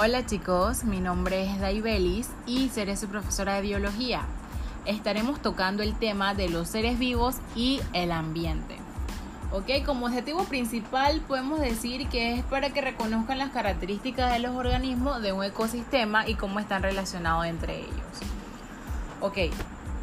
Hola chicos, mi nombre es Daibelis y seré su profesora de biología. Estaremos tocando el tema de los seres vivos y el ambiente. Ok, como objetivo principal podemos decir que es para que reconozcan las características de los organismos de un ecosistema y cómo están relacionados entre ellos. Ok,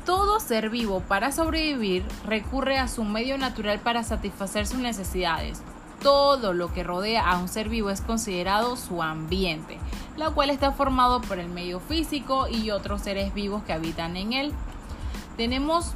todo ser vivo para sobrevivir recurre a su medio natural para satisfacer sus necesidades, todo lo que rodea a un ser vivo es considerado su ambiente, la cual está formado por el medio físico y otros seres vivos que habitan en él. Tenemos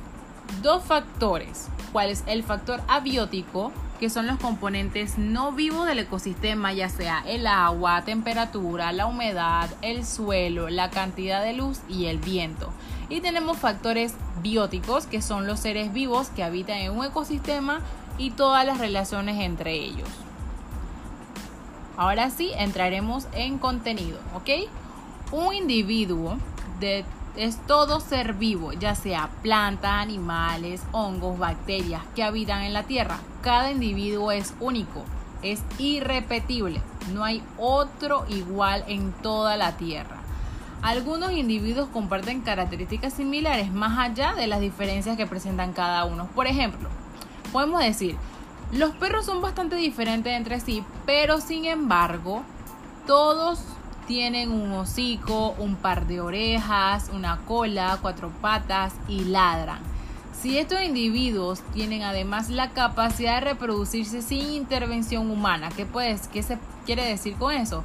dos factores, cuál es el factor abiótico, que son los componentes no vivos del ecosistema, ya sea el agua, temperatura, la humedad, el suelo, la cantidad de luz y el viento. Y tenemos factores bióticos, que son los seres vivos que habitan en un ecosistema y todas las relaciones entre ellos. Ahora sí, entraremos en contenido, ¿ok? Un individuo de, es todo ser vivo, ya sea planta, animales, hongos, bacterias que habitan en la Tierra. Cada individuo es único, es irrepetible, no hay otro igual en toda la Tierra. Algunos individuos comparten características similares más allá de las diferencias que presentan cada uno. Por ejemplo, podemos decir, los perros son bastante diferentes entre sí, pero sin embargo, todos tienen un hocico, un par de orejas, una cola, cuatro patas y ladran. Si estos individuos tienen además la capacidad de reproducirse sin intervención humana, ¿qué, puedes, qué se quiere decir con eso?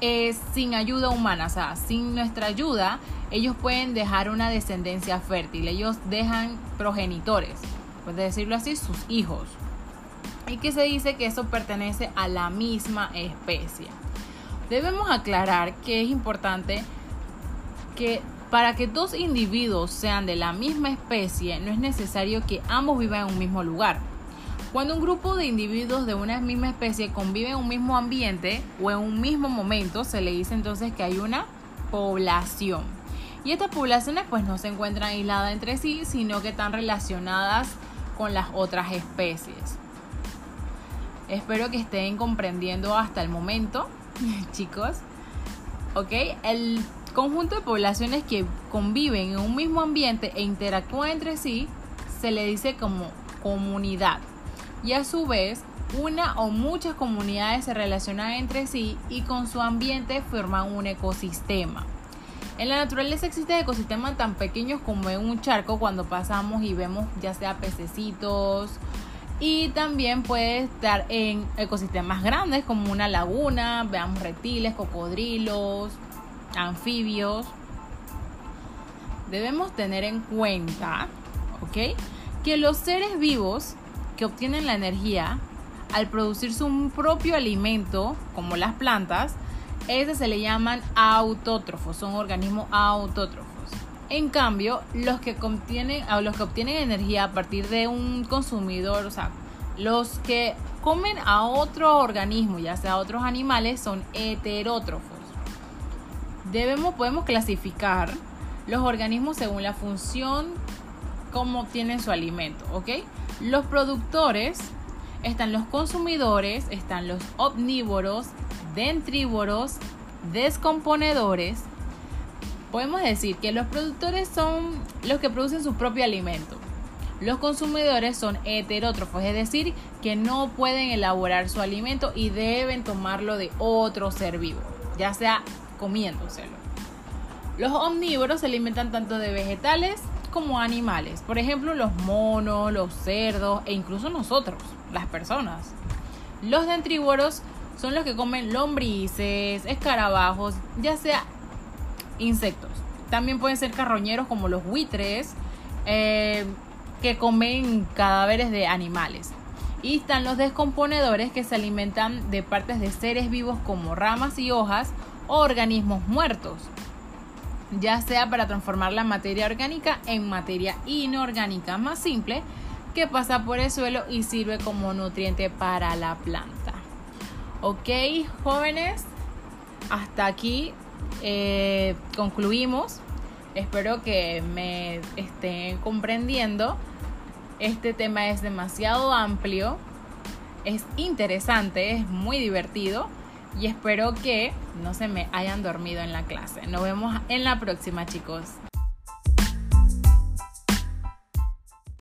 Es sin ayuda humana, o sea, sin nuestra ayuda, ellos pueden dejar una descendencia fértil, ellos dejan progenitores de decirlo así, sus hijos. Y que se dice que eso pertenece a la misma especie. Debemos aclarar que es importante que para que dos individuos sean de la misma especie no es necesario que ambos vivan en un mismo lugar. Cuando un grupo de individuos de una misma especie conviven en un mismo ambiente o en un mismo momento, se le dice entonces que hay una población. Y estas poblaciones pues no se encuentran aisladas entre sí, sino que están relacionadas con las otras especies. Espero que estén comprendiendo hasta el momento, chicos. El conjunto de poblaciones que conviven en un mismo ambiente e interactúan entre sí se le dice como comunidad. Y a su vez, una o muchas comunidades se relacionan entre sí y con su ambiente forman un ecosistema. En la naturaleza existen ecosistemas tan pequeños como en un charco cuando pasamos y vemos ya sea pececitos y también puede estar en ecosistemas grandes como una laguna, veamos reptiles, cocodrilos, anfibios. Debemos tener en cuenta, ¿ok? Que los seres vivos que obtienen la energía al producir su propio alimento, como las plantas, ese se le llaman autótrofos, son organismos autótrofos. En cambio, los que, contienen, los que obtienen energía a partir de un consumidor, o sea, los que comen a otro organismo, ya sea otros animales, son heterótrofos. Debemos, podemos clasificar los organismos según la función como obtienen su alimento, ¿ok? Los productores, están los consumidores, están los omnívoros, dentrívoros, descomponedores. Podemos decir que los productores son los que producen su propio alimento. Los consumidores son heterótrofos, es decir, que no pueden elaborar su alimento y deben tomarlo de otro ser vivo, ya sea comiéndoselo. Los omnívoros se alimentan tanto de vegetales como animales, por ejemplo los monos, los cerdos e incluso nosotros, las personas. Los dentrívoros son los que comen lombrices, escarabajos, ya sea insectos. También pueden ser carroñeros como los buitres, eh, que comen cadáveres de animales. Y están los descomponedores que se alimentan de partes de seres vivos como ramas y hojas o organismos muertos, ya sea para transformar la materia orgánica en materia inorgánica más simple que pasa por el suelo y sirve como nutriente para la planta. Ok, jóvenes, hasta aquí eh, concluimos. Espero que me estén comprendiendo. Este tema es demasiado amplio, es interesante, es muy divertido y espero que no se me hayan dormido en la clase. Nos vemos en la próxima chicos.